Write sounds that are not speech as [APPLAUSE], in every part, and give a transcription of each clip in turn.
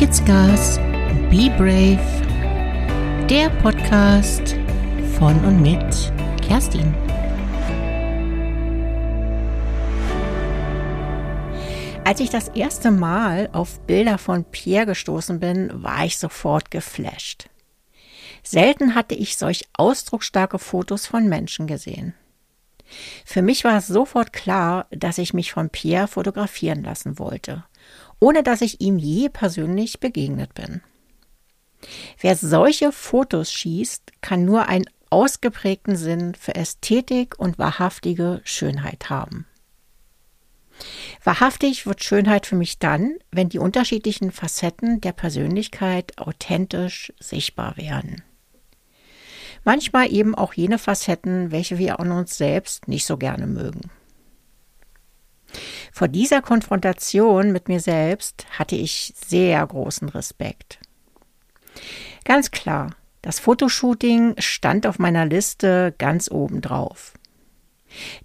It's Gas, Be Brave, der Podcast von und mit Kerstin. Als ich das erste Mal auf Bilder von Pierre gestoßen bin, war ich sofort geflasht. Selten hatte ich solch ausdrucksstarke Fotos von Menschen gesehen. Für mich war es sofort klar, dass ich mich von Pierre fotografieren lassen wollte, ohne dass ich ihm je persönlich begegnet bin. Wer solche Fotos schießt, kann nur einen ausgeprägten Sinn für Ästhetik und wahrhaftige Schönheit haben. Wahrhaftig wird Schönheit für mich dann, wenn die unterschiedlichen Facetten der Persönlichkeit authentisch sichtbar werden. Manchmal eben auch jene Facetten, welche wir an uns selbst nicht so gerne mögen. Vor dieser Konfrontation mit mir selbst hatte ich sehr großen Respekt. Ganz klar, das Fotoshooting stand auf meiner Liste ganz oben drauf.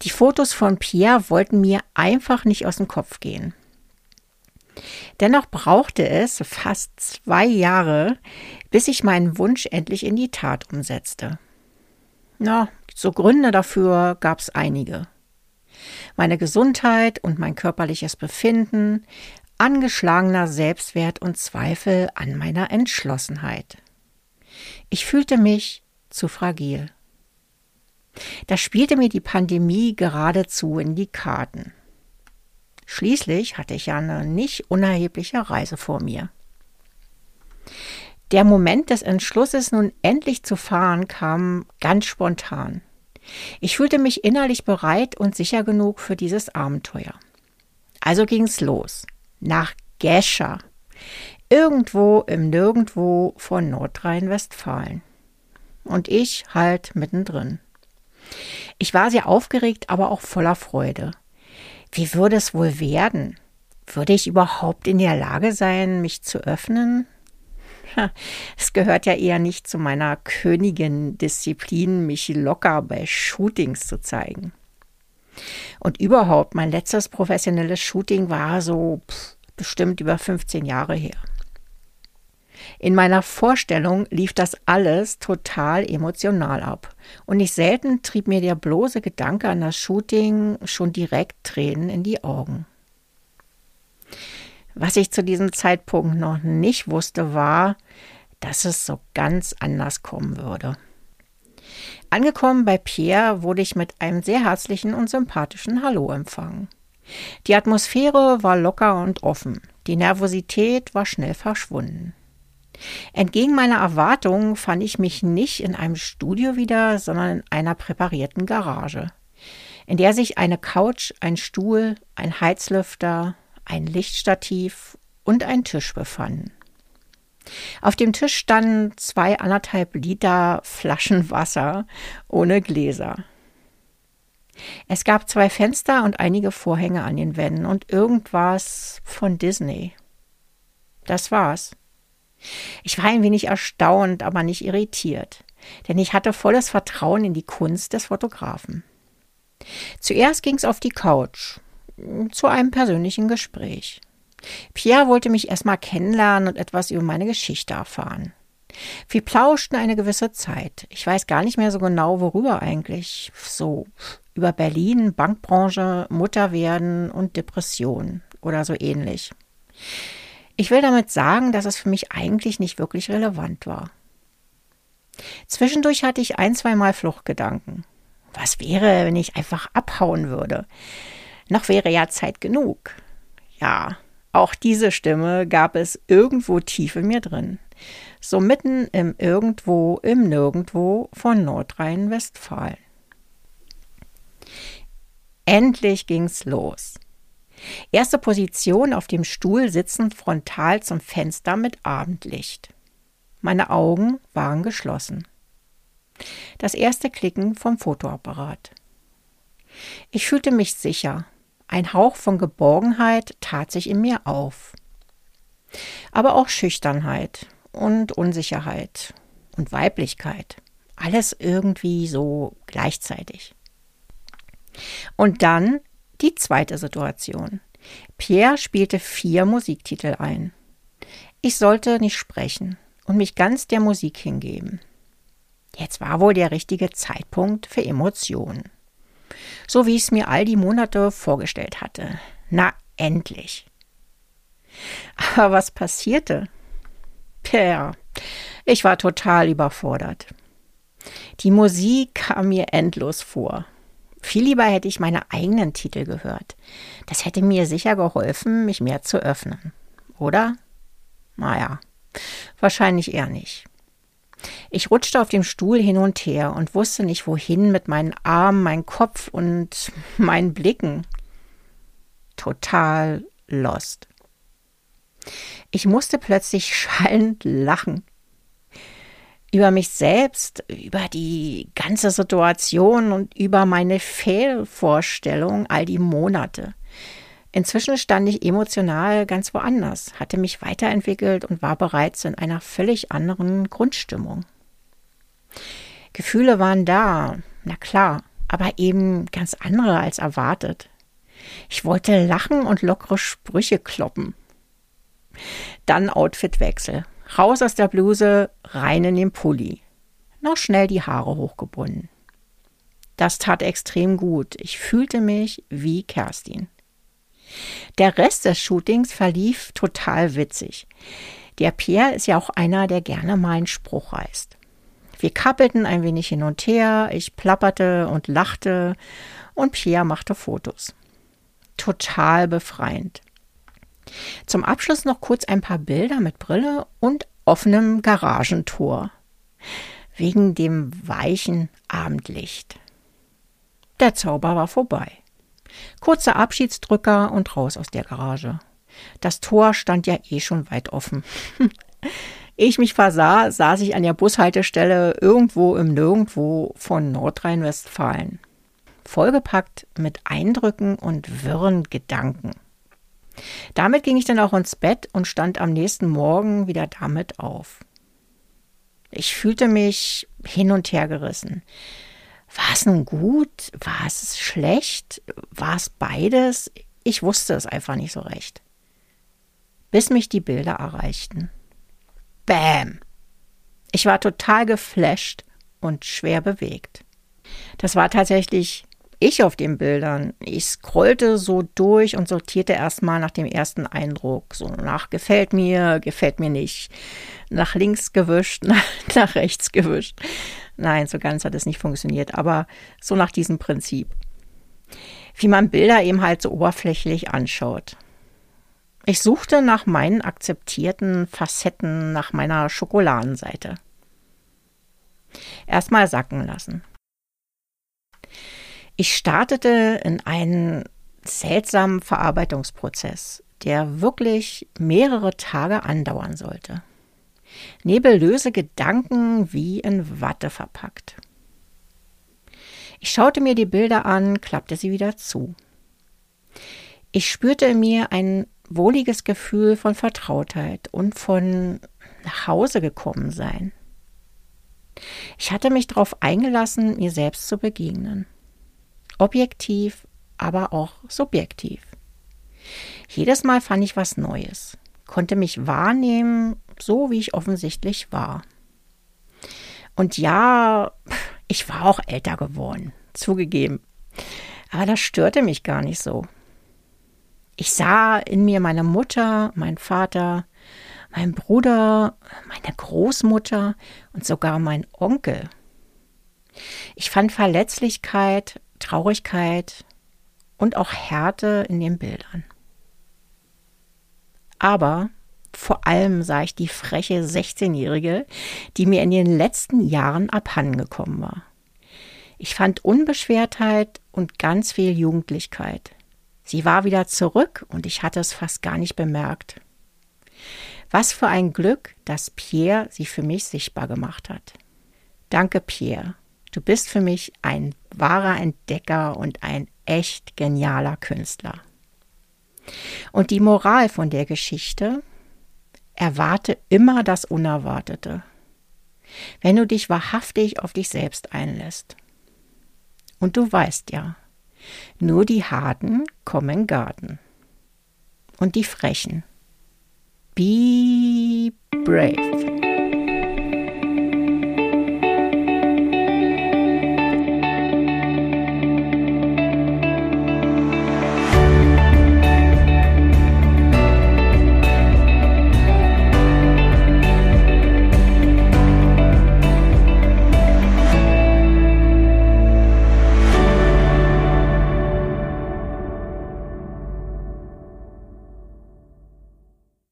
Die Fotos von Pierre wollten mir einfach nicht aus dem Kopf gehen. Dennoch brauchte es fast zwei Jahre, bis ich meinen Wunsch endlich in die Tat umsetzte. Na, so Gründe dafür gab es einige. Meine Gesundheit und mein körperliches Befinden, angeschlagener Selbstwert und Zweifel an meiner Entschlossenheit. Ich fühlte mich zu fragil. Da spielte mir die Pandemie geradezu in die Karten. Schließlich hatte ich ja eine nicht unerhebliche Reise vor mir. Der Moment des Entschlusses, nun endlich zu fahren, kam ganz spontan. Ich fühlte mich innerlich bereit und sicher genug für dieses Abenteuer. Also ging's los. Nach Gescher. Irgendwo im Nirgendwo von Nordrhein-Westfalen. Und ich halt mittendrin. Ich war sehr aufgeregt, aber auch voller Freude. Wie würde es wohl werden? Würde ich überhaupt in der Lage sein, mich zu öffnen? [LAUGHS] Es gehört ja eher nicht zu meiner Königin-Disziplin, mich locker bei Shootings zu zeigen. Und überhaupt, mein letztes professionelles Shooting war so pff, bestimmt über 15 Jahre her. In meiner Vorstellung lief das alles total emotional ab. Und nicht selten trieb mir der bloße Gedanke an das Shooting schon direkt Tränen in die Augen. Was ich zu diesem Zeitpunkt noch nicht wusste, war, dass es so ganz anders kommen würde. Angekommen bei Pierre wurde ich mit einem sehr herzlichen und sympathischen Hallo empfangen. Die Atmosphäre war locker und offen, die Nervosität war schnell verschwunden. Entgegen meiner Erwartungen fand ich mich nicht in einem Studio wieder, sondern in einer präparierten Garage, in der sich eine Couch, ein Stuhl, ein Heizlüfter, ein Lichtstativ und ein Tisch befanden. Auf dem Tisch standen zwei anderthalb Liter Flaschen Wasser ohne Gläser. Es gab zwei Fenster und einige Vorhänge an den Wänden und irgendwas von Disney. Das war's. Ich war ein wenig erstaunt, aber nicht irritiert, denn ich hatte volles Vertrauen in die Kunst des Fotografen. Zuerst ging's auf die Couch zu einem persönlichen Gespräch. Pierre wollte mich erstmal kennenlernen und etwas über meine Geschichte erfahren. Wir plauschten eine gewisse Zeit. Ich weiß gar nicht mehr so genau, worüber eigentlich. So über Berlin, Bankbranche, Mutterwerden und Depression oder so ähnlich. Ich will damit sagen, dass es für mich eigentlich nicht wirklich relevant war. Zwischendurch hatte ich ein, zweimal Fluchtgedanken. Was wäre, wenn ich einfach abhauen würde? Noch wäre ja Zeit genug. Ja, auch diese Stimme gab es irgendwo tief in mir drin. So mitten im Irgendwo, im Nirgendwo von Nordrhein-Westfalen. Endlich ging's los. Erste Position auf dem Stuhl sitzend frontal zum Fenster mit Abendlicht. Meine Augen waren geschlossen. Das erste Klicken vom Fotoapparat. Ich fühlte mich sicher. Ein Hauch von Geborgenheit tat sich in mir auf. Aber auch Schüchternheit und Unsicherheit und Weiblichkeit. Alles irgendwie so gleichzeitig. Und dann die zweite Situation. Pierre spielte vier Musiktitel ein. Ich sollte nicht sprechen und mich ganz der Musik hingeben. Jetzt war wohl der richtige Zeitpunkt für Emotionen. So wie ich es mir all die Monate vorgestellt hatte. Na, endlich. Aber was passierte? Tja, ich war total überfordert. Die Musik kam mir endlos vor. Viel lieber hätte ich meine eigenen Titel gehört. Das hätte mir sicher geholfen, mich mehr zu öffnen. Oder? Naja, wahrscheinlich eher nicht. Ich rutschte auf dem Stuhl hin und her und wusste nicht wohin mit meinen Armen, meinem Kopf und [LAUGHS] meinen Blicken. Total lost. Ich musste plötzlich [LAUGHS] schallend lachen. Über mich selbst, über die ganze Situation und über meine Fehlvorstellung all die Monate. Inzwischen stand ich emotional ganz woanders, hatte mich weiterentwickelt und war bereits in einer völlig anderen Grundstimmung. Gefühle waren da, na klar, aber eben ganz andere als erwartet. Ich wollte lachen und lockere Sprüche kloppen. Dann Outfitwechsel. Raus aus der Bluse, rein in den Pulli. Noch schnell die Haare hochgebunden. Das tat extrem gut. Ich fühlte mich wie Kerstin. Der Rest des Shootings verlief total witzig. Der Pierre ist ja auch einer, der gerne mal einen Spruch reißt. Wir kappelten ein wenig hin und her, ich plapperte und lachte und Pierre machte Fotos. Total befreiend. Zum Abschluss noch kurz ein paar Bilder mit Brille und offenem Garagentor. Wegen dem weichen Abendlicht. Der Zauber war vorbei. Kurzer Abschiedsdrücker und raus aus der Garage. Das Tor stand ja eh schon weit offen. [LAUGHS] Ich mich versah, saß ich an der Bushaltestelle irgendwo im Nirgendwo von Nordrhein-Westfalen. Vollgepackt mit Eindrücken und wirren Gedanken. Damit ging ich dann auch ins Bett und stand am nächsten Morgen wieder damit auf. Ich fühlte mich hin und her gerissen. War es nun gut? War es schlecht? War es beides? Ich wusste es einfach nicht so recht. Bis mich die Bilder erreichten. Bäm! Ich war total geflasht und schwer bewegt. Das war tatsächlich ich auf den Bildern. Ich scrollte so durch und sortierte erstmal nach dem ersten Eindruck. So nach gefällt mir, gefällt mir nicht. Nach links gewischt, nach, [LAUGHS] nach rechts gewischt. Nein, so ganz hat es nicht funktioniert, aber so nach diesem Prinzip. Wie man Bilder eben halt so oberflächlich anschaut. Ich suchte nach meinen akzeptierten Facetten, nach meiner Schokoladenseite. Erstmal sacken lassen. Ich startete in einen seltsamen Verarbeitungsprozess, der wirklich mehrere Tage andauern sollte. Nebellöse Gedanken wie in Watte verpackt. Ich schaute mir die Bilder an, klappte sie wieder zu. Ich spürte in mir ein wohliges Gefühl von Vertrautheit und von nach Hause gekommen sein. Ich hatte mich darauf eingelassen, mir selbst zu begegnen objektiv, aber auch subjektiv. Jedes Mal fand ich was Neues, konnte mich wahrnehmen, so wie ich offensichtlich war. Und ja, ich war auch älter geworden, zugegeben. Aber das störte mich gar nicht so. Ich sah in mir meine Mutter, mein Vater, mein Bruder, meine Großmutter und sogar mein Onkel. Ich fand Verletzlichkeit, Traurigkeit und auch Härte in den Bildern. Aber vor allem sah ich die freche 16-Jährige, die mir in den letzten Jahren abhandengekommen war. Ich fand Unbeschwertheit und ganz viel Jugendlichkeit. Sie war wieder zurück und ich hatte es fast gar nicht bemerkt. Was für ein Glück, dass Pierre sie für mich sichtbar gemacht hat. Danke, Pierre. Du bist für mich ein wahrer Entdecker und ein echt genialer Künstler. Und die Moral von der Geschichte, erwarte immer das Unerwartete, wenn du dich wahrhaftig auf dich selbst einlässt. Und du weißt ja, nur die Harten kommen Garten. Und die Frechen. Be brave.